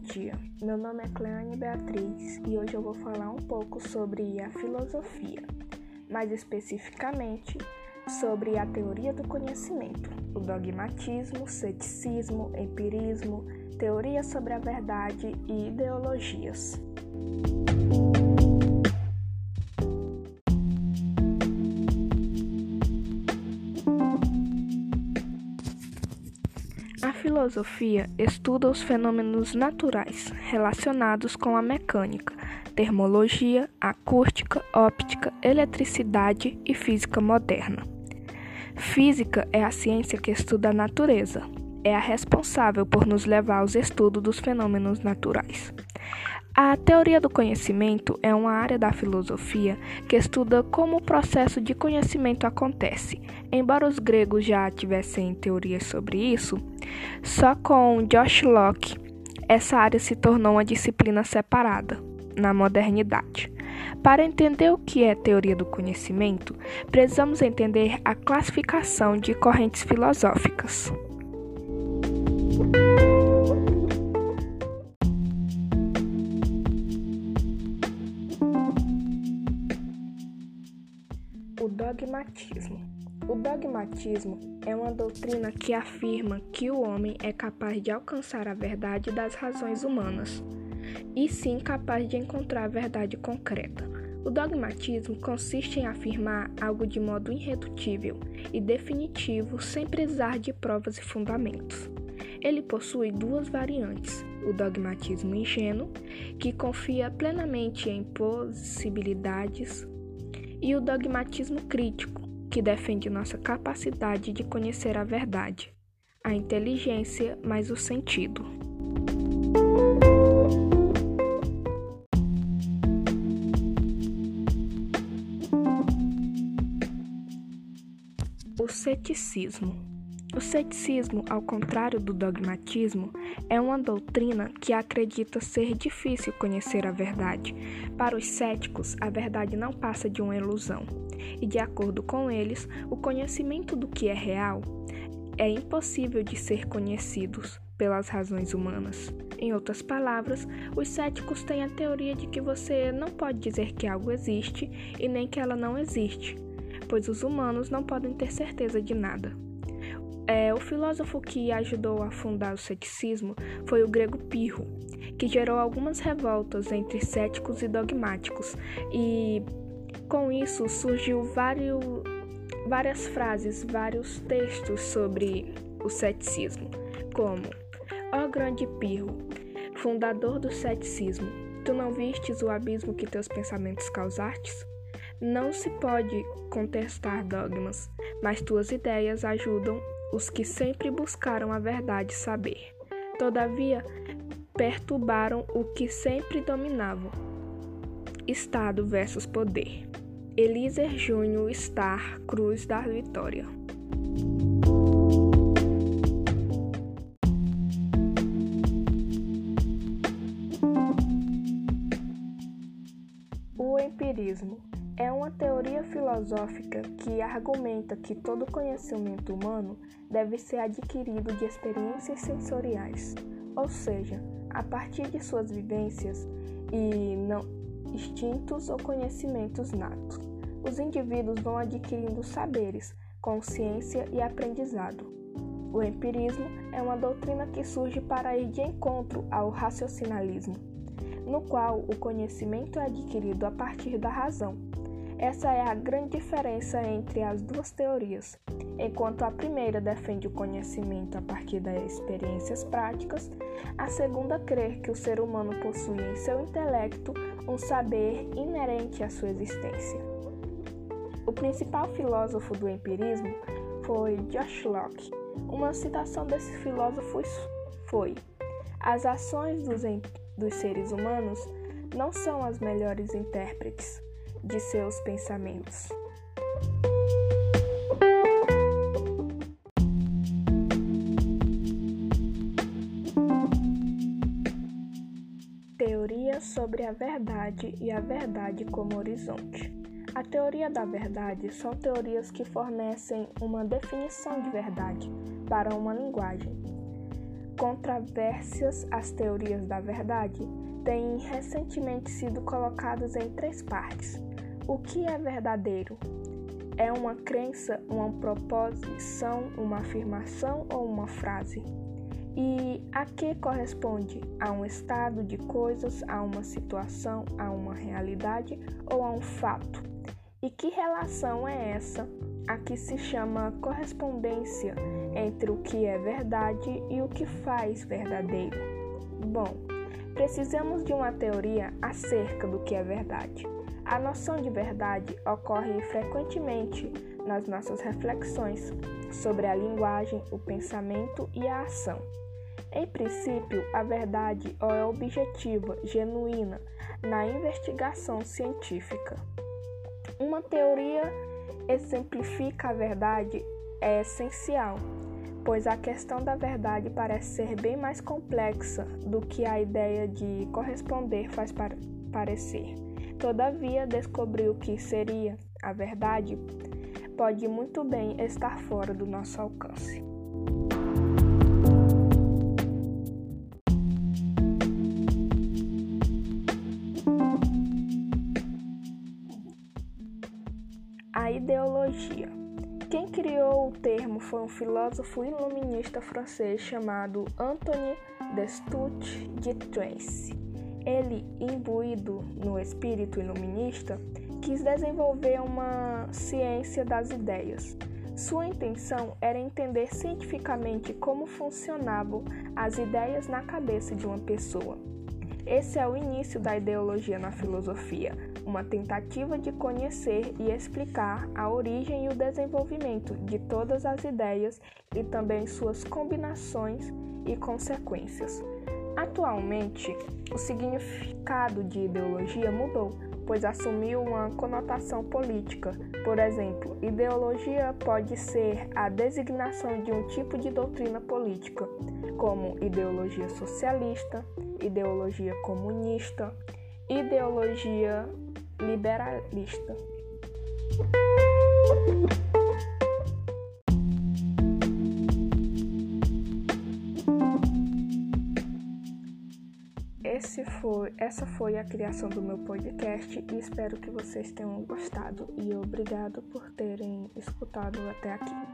dia, meu nome é Cleane Beatriz e hoje eu vou falar um pouco sobre a filosofia, mais especificamente sobre a teoria do conhecimento, o dogmatismo, ceticismo, empirismo, teoria sobre a verdade e ideologias. Filosofia estuda os fenômenos naturais relacionados com a mecânica, termologia, acústica, óptica, eletricidade e física moderna. Física é a ciência que estuda a natureza. É a responsável por nos levar aos estudos dos fenômenos naturais. A teoria do conhecimento é uma área da filosofia que estuda como o processo de conhecimento acontece. Embora os gregos já tivessem teorias sobre isso, só com Josh Locke essa área se tornou uma disciplina separada na modernidade. Para entender o que é teoria do conhecimento, precisamos entender a classificação de correntes filosóficas. O dogmatismo. O dogmatismo é uma doutrina que afirma que o homem é capaz de alcançar a verdade das razões humanas, e sim capaz de encontrar a verdade concreta. O dogmatismo consiste em afirmar algo de modo irredutível e definitivo sem precisar de provas e fundamentos. Ele possui duas variantes: o dogmatismo ingênuo, que confia plenamente em possibilidades e o dogmatismo crítico, que defende nossa capacidade de conhecer a verdade, a inteligência mais o sentido. O ceticismo. O ceticismo, ao contrário do dogmatismo, é uma doutrina que acredita ser difícil conhecer a verdade. Para os céticos, a verdade não passa de uma ilusão, e de acordo com eles, o conhecimento do que é real é impossível de ser conhecidos pelas razões humanas. Em outras palavras, os céticos têm a teoria de que você não pode dizer que algo existe e nem que ela não existe, pois os humanos não podem ter certeza de nada. É, o filósofo que ajudou a fundar o ceticismo foi o grego Pirro, que gerou algumas revoltas entre céticos e dogmáticos, e com isso surgiu vários, várias frases, vários textos sobre o ceticismo, como Ó grande Pirro, fundador do ceticismo, tu não vistes o abismo que teus pensamentos causastes? Não se pode contestar dogmas, mas tuas ideias ajudam os que sempre buscaram a verdade saber. Todavia, perturbaram o que sempre dominavam. Estado versus poder. Elíser Júnior Star Cruz da Vitória. O empirismo é uma teoria filosófica que argumenta que todo conhecimento humano deve ser adquirido de experiências sensoriais, ou seja, a partir de suas vivências e não instintos ou conhecimentos natos. Os indivíduos vão adquirindo saberes, consciência e aprendizado. O empirismo é uma doutrina que surge para ir de encontro ao raciocinalismo, no qual o conhecimento é adquirido a partir da razão essa é a grande diferença entre as duas teorias. Enquanto a primeira defende o conhecimento a partir das experiências práticas, a segunda crê que o ser humano possui em seu intelecto um saber inerente à sua existência. O principal filósofo do empirismo foi Josh Locke. Uma citação desse filósofo foi: As ações dos, dos seres humanos não são as melhores intérpretes de seus pensamentos. Teoria sobre a verdade e a verdade como horizonte. A teoria da verdade são teorias que fornecem uma definição de verdade para uma linguagem. Controvérsias às teorias da verdade têm recentemente sido colocadas em três partes. O que é verdadeiro? É uma crença, uma proposição, uma afirmação ou uma frase? E a que corresponde? A um estado de coisas, a uma situação, a uma realidade ou a um fato? E que relação é essa a que se chama correspondência entre o que é verdade e o que faz verdadeiro? Bom, precisamos de uma teoria acerca do que é verdade. A noção de verdade ocorre frequentemente nas nossas reflexões sobre a linguagem, o pensamento e a ação. Em princípio, a verdade é objetiva, genuína, na investigação científica. Uma teoria exemplifica a verdade é essencial, pois a questão da verdade parece ser bem mais complexa do que a ideia de corresponder faz parecer. Todavia, descobrir o que seria a verdade pode muito bem estar fora do nosso alcance. Ideologia. Quem criou o termo foi um filósofo iluminista francês chamado Antoine Destutt de Tracy. Ele, imbuído no espírito iluminista, quis desenvolver uma ciência das ideias. Sua intenção era entender cientificamente como funcionavam as ideias na cabeça de uma pessoa. Esse é o início da ideologia na filosofia, uma tentativa de conhecer e explicar a origem e o desenvolvimento de todas as ideias e também suas combinações e consequências. Atualmente, o significado de ideologia mudou, pois assumiu uma conotação política. Por exemplo, ideologia pode ser a designação de um tipo de doutrina política, como ideologia socialista, ideologia comunista, ideologia liberalista. Foi, essa foi a criação do meu podcast e espero que vocês tenham gostado e obrigado por terem escutado até aqui.